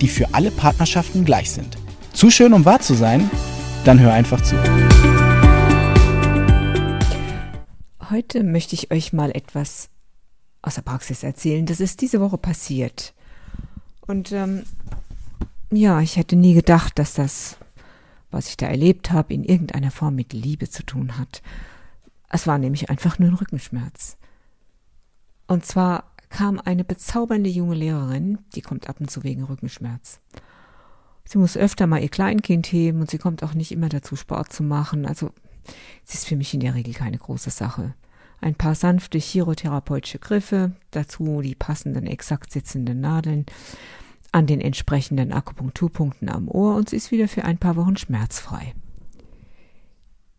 die für alle Partnerschaften gleich sind. Zu schön, um wahr zu sein? Dann hör einfach zu. Heute möchte ich euch mal etwas aus der Praxis erzählen. Das ist diese Woche passiert. Und ähm, ja, ich hätte nie gedacht, dass das, was ich da erlebt habe, in irgendeiner Form mit Liebe zu tun hat. Es war nämlich einfach nur ein Rückenschmerz. Und zwar kam eine bezaubernde junge Lehrerin, die kommt ab und zu wegen Rückenschmerz. Sie muss öfter mal ihr Kleinkind heben und sie kommt auch nicht immer dazu, Sport zu machen. Also, es ist für mich in der Regel keine große Sache. Ein paar sanfte chirotherapeutische Griffe, dazu die passenden exakt sitzenden Nadeln an den entsprechenden Akupunkturpunkten am Ohr und sie ist wieder für ein paar Wochen schmerzfrei.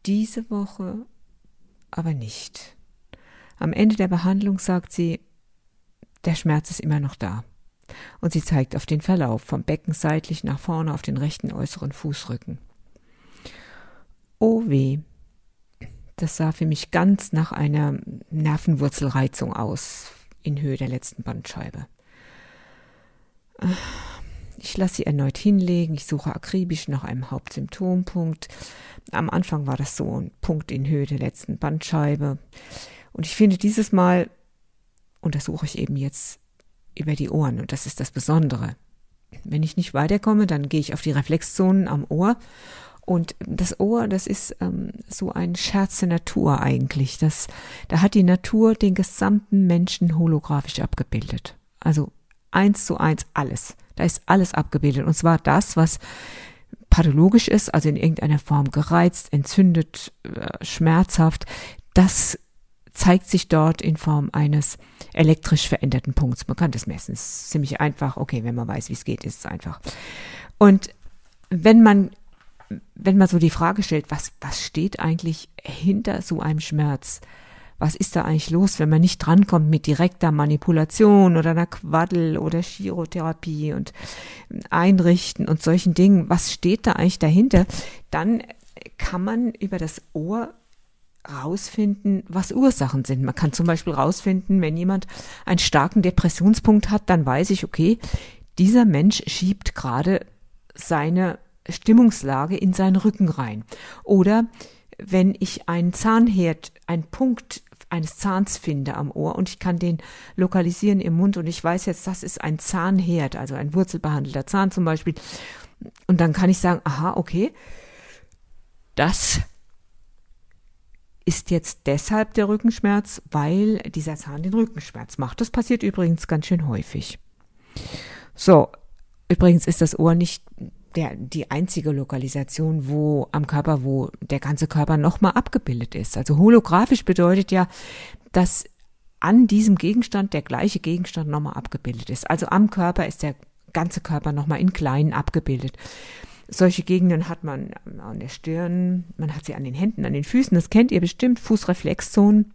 Diese Woche aber nicht. Am Ende der Behandlung sagt sie, der Schmerz ist immer noch da. Und sie zeigt auf den Verlauf vom Becken seitlich nach vorne auf den rechten äußeren Fußrücken. Oh weh. Das sah für mich ganz nach einer Nervenwurzelreizung aus in Höhe der letzten Bandscheibe. Ich lasse sie erneut hinlegen. Ich suche akribisch nach einem Hauptsymptompunkt. Am Anfang war das so ein Punkt in Höhe der letzten Bandscheibe. Und ich finde dieses Mal untersuche ich eben jetzt über die Ohren und das ist das Besondere. Wenn ich nicht weiterkomme, dann gehe ich auf die Reflexzonen am Ohr und das Ohr, das ist ähm, so ein Scherz der Natur eigentlich. Das, da hat die Natur den gesamten Menschen holographisch abgebildet. Also eins zu eins alles. Da ist alles abgebildet. Und zwar das, was pathologisch ist, also in irgendeiner Form gereizt, entzündet, äh, schmerzhaft. Das zeigt sich dort in Form eines elektrisch veränderten Punkts. Man kann das messen. Es ist ziemlich einfach. Okay, wenn man weiß, wie es geht, ist es einfach. Und wenn man, wenn man so die Frage stellt, was, was steht eigentlich hinter so einem Schmerz? Was ist da eigentlich los, wenn man nicht drankommt mit direkter Manipulation oder einer Quaddel oder Chirotherapie und Einrichten und solchen Dingen? Was steht da eigentlich dahinter? Dann kann man über das Ohr rausfinden, was Ursachen sind. Man kann zum Beispiel rausfinden, wenn jemand einen starken Depressionspunkt hat, dann weiß ich, okay, dieser Mensch schiebt gerade seine Stimmungslage in seinen Rücken rein. Oder wenn ich einen Zahnherd, einen Punkt eines Zahns finde am Ohr und ich kann den lokalisieren im Mund und ich weiß jetzt, das ist ein Zahnherd, also ein wurzelbehandelter Zahn zum Beispiel. Und dann kann ich sagen, aha, okay, das ist jetzt deshalb der Rückenschmerz, weil dieser Zahn den Rückenschmerz macht. Das passiert übrigens ganz schön häufig. So, übrigens ist das Ohr nicht der, die einzige Lokalisation, wo am Körper, wo der ganze Körper nochmal abgebildet ist. Also holographisch bedeutet ja, dass an diesem Gegenstand der gleiche Gegenstand nochmal abgebildet ist. Also am Körper ist der ganze Körper nochmal in kleinen abgebildet. Solche Gegenden hat man an der Stirn, man hat sie an den Händen, an den Füßen, das kennt ihr bestimmt, Fußreflexzonen.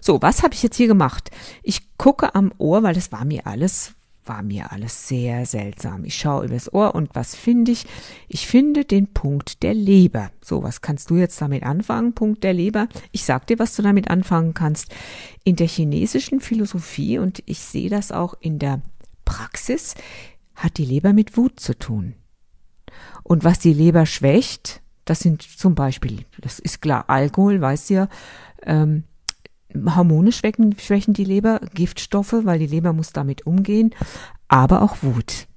So, was habe ich jetzt hier gemacht? Ich gucke am Ohr, weil das war mir alles, war mir alles sehr seltsam. Ich schaue übers Ohr und was finde ich? Ich finde den Punkt der Leber. So, was kannst du jetzt damit anfangen? Punkt der Leber. Ich sag dir, was du damit anfangen kannst. In der chinesischen Philosophie und ich sehe das auch in der Praxis, hat die Leber mit Wut zu tun. Und was die Leber schwächt, das sind zum Beispiel, das ist klar, Alkohol, weißt ja, ähm, Hormone schwächen, schwächen die Leber, Giftstoffe, weil die Leber muss damit umgehen, aber auch Wut.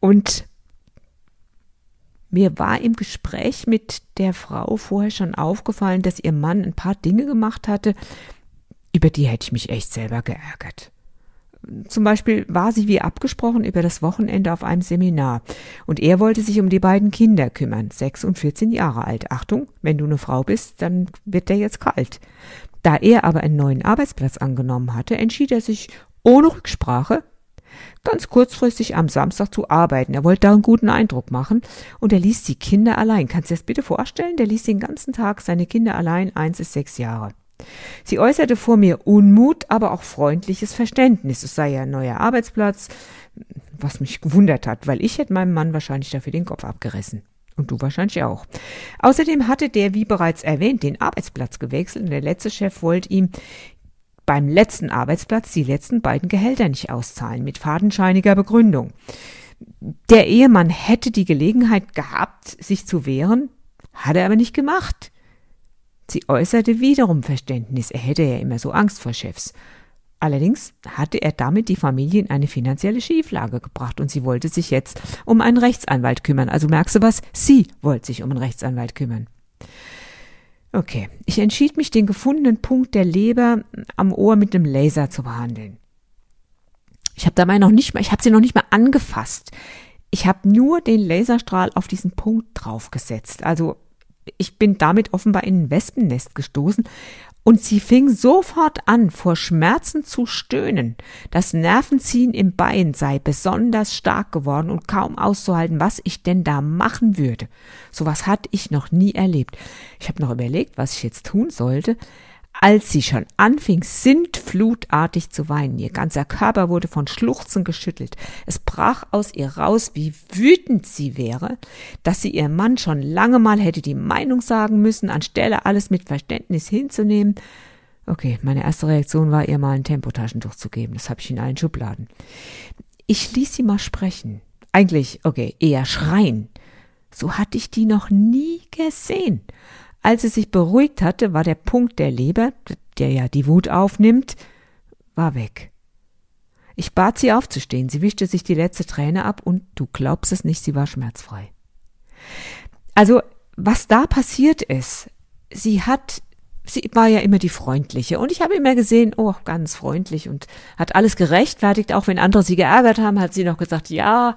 Und mir war im Gespräch mit der Frau vorher schon aufgefallen, dass ihr Mann ein paar Dinge gemacht hatte, über die hätte ich mich echt selber geärgert zum Beispiel war sie wie abgesprochen über das Wochenende auf einem Seminar und er wollte sich um die beiden Kinder kümmern, sechs und vierzehn Jahre alt. Achtung, wenn du eine Frau bist, dann wird der jetzt kalt. Da er aber einen neuen Arbeitsplatz angenommen hatte, entschied er sich ohne Rücksprache, ganz kurzfristig am Samstag zu arbeiten. Er wollte da einen guten Eindruck machen und er ließ die Kinder allein. Kannst du dir das bitte vorstellen? Der ließ den ganzen Tag seine Kinder allein, eins bis sechs Jahre. Sie äußerte vor mir Unmut, aber auch freundliches Verständnis. Es sei ja ein neuer Arbeitsplatz, was mich gewundert hat, weil ich hätte meinem Mann wahrscheinlich dafür den Kopf abgerissen. Und du wahrscheinlich auch. Außerdem hatte der, wie bereits erwähnt, den Arbeitsplatz gewechselt und der letzte Chef wollte ihm beim letzten Arbeitsplatz die letzten beiden Gehälter nicht auszahlen, mit fadenscheiniger Begründung. Der Ehemann hätte die Gelegenheit gehabt, sich zu wehren, hat er aber nicht gemacht. Sie äußerte wiederum Verständnis, er hätte ja immer so Angst vor Chefs. Allerdings hatte er damit die Familie in eine finanzielle Schieflage gebracht und sie wollte sich jetzt um einen Rechtsanwalt kümmern. Also merkst du was? Sie wollte sich um einen Rechtsanwalt kümmern. Okay, ich entschied mich, den gefundenen Punkt der Leber am Ohr mit dem Laser zu behandeln. Ich habe dabei noch nicht mal, ich habe sie noch nicht mal angefasst. Ich habe nur den Laserstrahl auf diesen Punkt draufgesetzt. Also ich bin damit offenbar in ein Wespennest gestoßen und sie fing sofort an, vor Schmerzen zu stöhnen. Das Nervenziehen im Bein sei besonders stark geworden und kaum auszuhalten, was ich denn da machen würde. Sowas hatte ich noch nie erlebt. Ich habe noch überlegt, was ich jetzt tun sollte, als sie schon anfing, sintflutartig zu weinen. Ihr ganzer Körper wurde von Schluchzen geschüttelt. Es brach aus ihr raus, wie wütend sie wäre, dass sie ihr Mann schon lange mal hätte die Meinung sagen müssen, anstelle alles mit Verständnis hinzunehmen. Okay, meine erste Reaktion war, ihr mal ein Tempotaschentuch zu geben. Das habe ich in allen Schubladen. Ich ließ sie mal sprechen. Eigentlich, okay, eher schreien. So hatte ich die noch nie gesehen. Als sie sich beruhigt hatte, war der Punkt der Leber, der ja die Wut aufnimmt, war weg. Ich bat sie aufzustehen, sie wischte sich die letzte Träne ab und du glaubst es nicht, sie war schmerzfrei. Also, was da passiert ist, sie hat, sie war ja immer die freundliche und ich habe immer gesehen, oh, ganz freundlich und hat alles gerechtfertigt, auch wenn andere sie geärgert haben, hat sie noch gesagt, ja,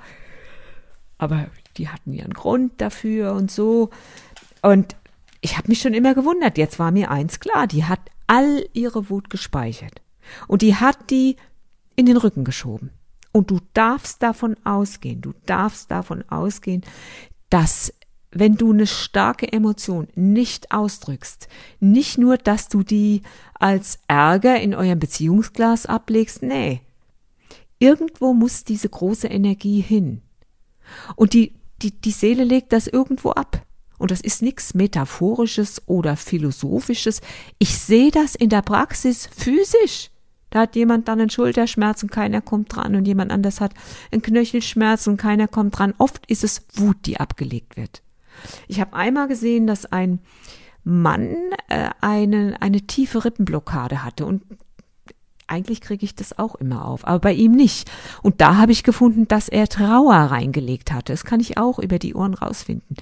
aber die hatten ihren Grund dafür und so. Und ich habe mich schon immer gewundert. Jetzt war mir eins klar, die hat all ihre Wut gespeichert. Und die hat die in den Rücken geschoben. Und du darfst davon ausgehen, du darfst davon ausgehen, dass wenn du eine starke Emotion nicht ausdrückst, nicht nur, dass du die als Ärger in eurem Beziehungsglas ablegst, nee. Irgendwo muss diese große Energie hin. Und die, die, die Seele legt das irgendwo ab. Und das ist nichts Metaphorisches oder Philosophisches. Ich sehe das in der Praxis physisch. Da hat jemand dann einen Schulterschmerz und keiner kommt dran und jemand anders hat einen Knöchelschmerz und keiner kommt dran. Oft ist es Wut, die abgelegt wird. Ich habe einmal gesehen, dass ein Mann äh, eine, eine tiefe Rippenblockade hatte und eigentlich kriege ich das auch immer auf, aber bei ihm nicht. Und da habe ich gefunden, dass er Trauer reingelegt hatte. Das kann ich auch über die Ohren rausfinden.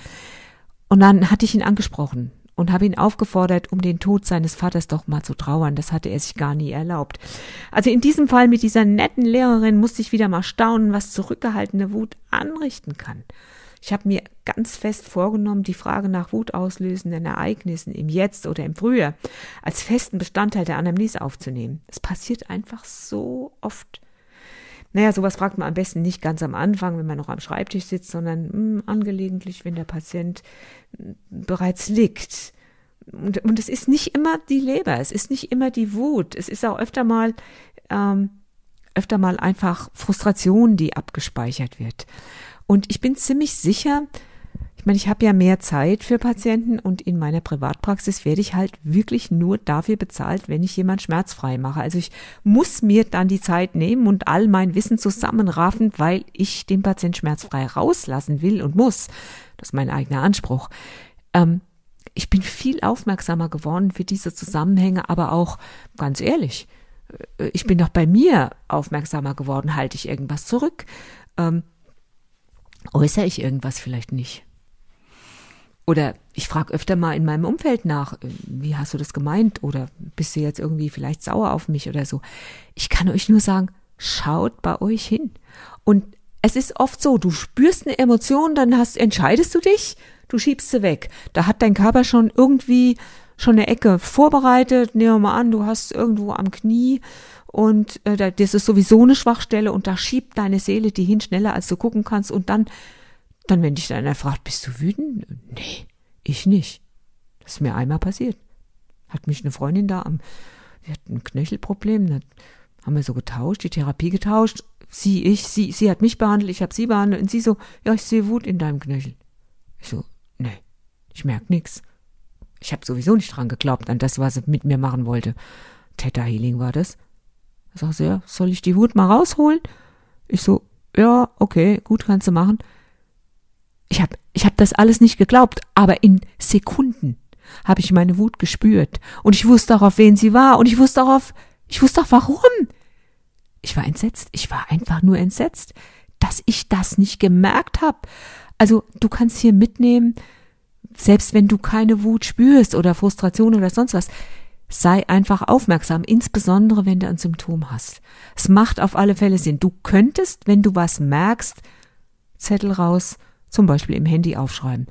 Und dann hatte ich ihn angesprochen und habe ihn aufgefordert, um den Tod seines Vaters doch mal zu trauern. Das hatte er sich gar nie erlaubt. Also in diesem Fall mit dieser netten Lehrerin musste ich wieder mal staunen, was zurückgehaltene Wut anrichten kann. Ich habe mir ganz fest vorgenommen, die Frage nach wutauslösenden Ereignissen im Jetzt oder im Frühjahr als festen Bestandteil der Anamnese aufzunehmen. Es passiert einfach so oft. Naja, sowas fragt man am besten nicht ganz am Anfang, wenn man noch am Schreibtisch sitzt, sondern mh, hm, angelegentlich, wenn der Patient hm, bereits liegt. Und, und es ist nicht immer die Leber, es ist nicht immer die Wut, es ist auch öfter mal, ähm, öfter mal einfach Frustration, die abgespeichert wird. Und ich bin ziemlich sicher, ich meine, ich habe ja mehr Zeit für Patienten und in meiner Privatpraxis werde ich halt wirklich nur dafür bezahlt, wenn ich jemand schmerzfrei mache. Also ich muss mir dann die Zeit nehmen und all mein Wissen zusammenraffen, weil ich den Patient schmerzfrei rauslassen will und muss. Das ist mein eigener Anspruch. Ähm, ich bin viel aufmerksamer geworden für diese Zusammenhänge, aber auch ganz ehrlich, äh, ich bin doch bei mir aufmerksamer geworden, halte ich irgendwas zurück. Ähm, äußere ich irgendwas vielleicht nicht? Oder ich frage öfter mal in meinem Umfeld nach, äh, wie hast du das gemeint? Oder bist du jetzt irgendwie vielleicht sauer auf mich oder so? Ich kann euch nur sagen, schaut bei euch hin. Und es ist oft so, du spürst eine Emotion, dann hast, entscheidest du dich, du schiebst sie weg. Da hat dein Körper schon irgendwie schon eine Ecke vorbereitet. Nehmen wir mal an, du hast irgendwo am Knie und äh, das ist sowieso eine Schwachstelle und da schiebt deine Seele die hin schneller, als du gucken kannst und dann, dann wenn dich einer fragt, bist du wütend? Nee, ich nicht. Das ist mir einmal passiert. Hat mich eine Freundin da am, die hat ein Knöchelproblem, da haben wir so getauscht, die Therapie getauscht. Sie, ich, sie, sie hat mich behandelt, ich habe sie behandelt und sie so, ja, ich sehe Wut in deinem Knöchel. Ich so, nee, ich merk nix. Ich habe sowieso nicht dran geglaubt, an das, was er mit mir machen wollte. Theta Healing war das. Sag sie, ja, soll ich die Wut mal rausholen? Ich so, ja, okay, gut, kannst du machen. Ich habe ich hab das alles nicht geglaubt, aber in Sekunden habe ich meine Wut gespürt und ich wusste auch, auf wen sie war und ich wusste auch, auf, ich wusste auch warum. Ich war entsetzt, ich war einfach nur entsetzt, dass ich das nicht gemerkt habe. Also du kannst hier mitnehmen, selbst wenn du keine Wut spürst oder Frustration oder sonst was, sei einfach aufmerksam, insbesondere wenn du ein Symptom hast. Es macht auf alle Fälle Sinn. Du könntest, wenn du was merkst, Zettel raus, zum Beispiel im Handy aufschreiben.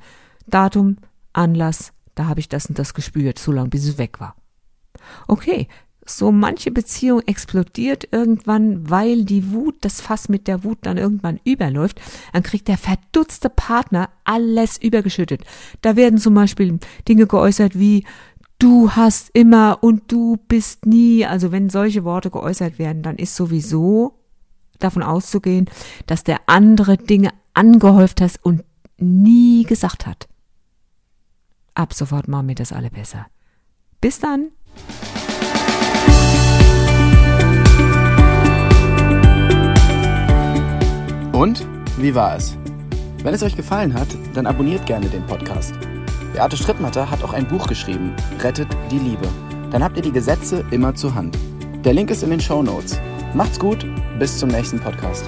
Datum, Anlass, da habe ich das und das gespürt, so lange bis es weg war. Okay, so manche Beziehung explodiert irgendwann, weil die Wut, das Fass mit der Wut dann irgendwann überläuft, dann kriegt der verdutzte Partner alles übergeschüttet. Da werden zum Beispiel Dinge geäußert wie du hast immer und du bist nie. Also wenn solche Worte geäußert werden, dann ist sowieso davon auszugehen, dass der andere Dinge angehäuft hat und nie gesagt hat. Ab sofort machen wir das alle besser. Bis dann! Und wie war es? Wenn es euch gefallen hat, dann abonniert gerne den Podcast. Beate Strittmatter hat auch ein Buch geschrieben, Rettet die Liebe. Dann habt ihr die Gesetze immer zur Hand. Der Link ist in den Show Notes. Macht's gut, bis zum nächsten Podcast.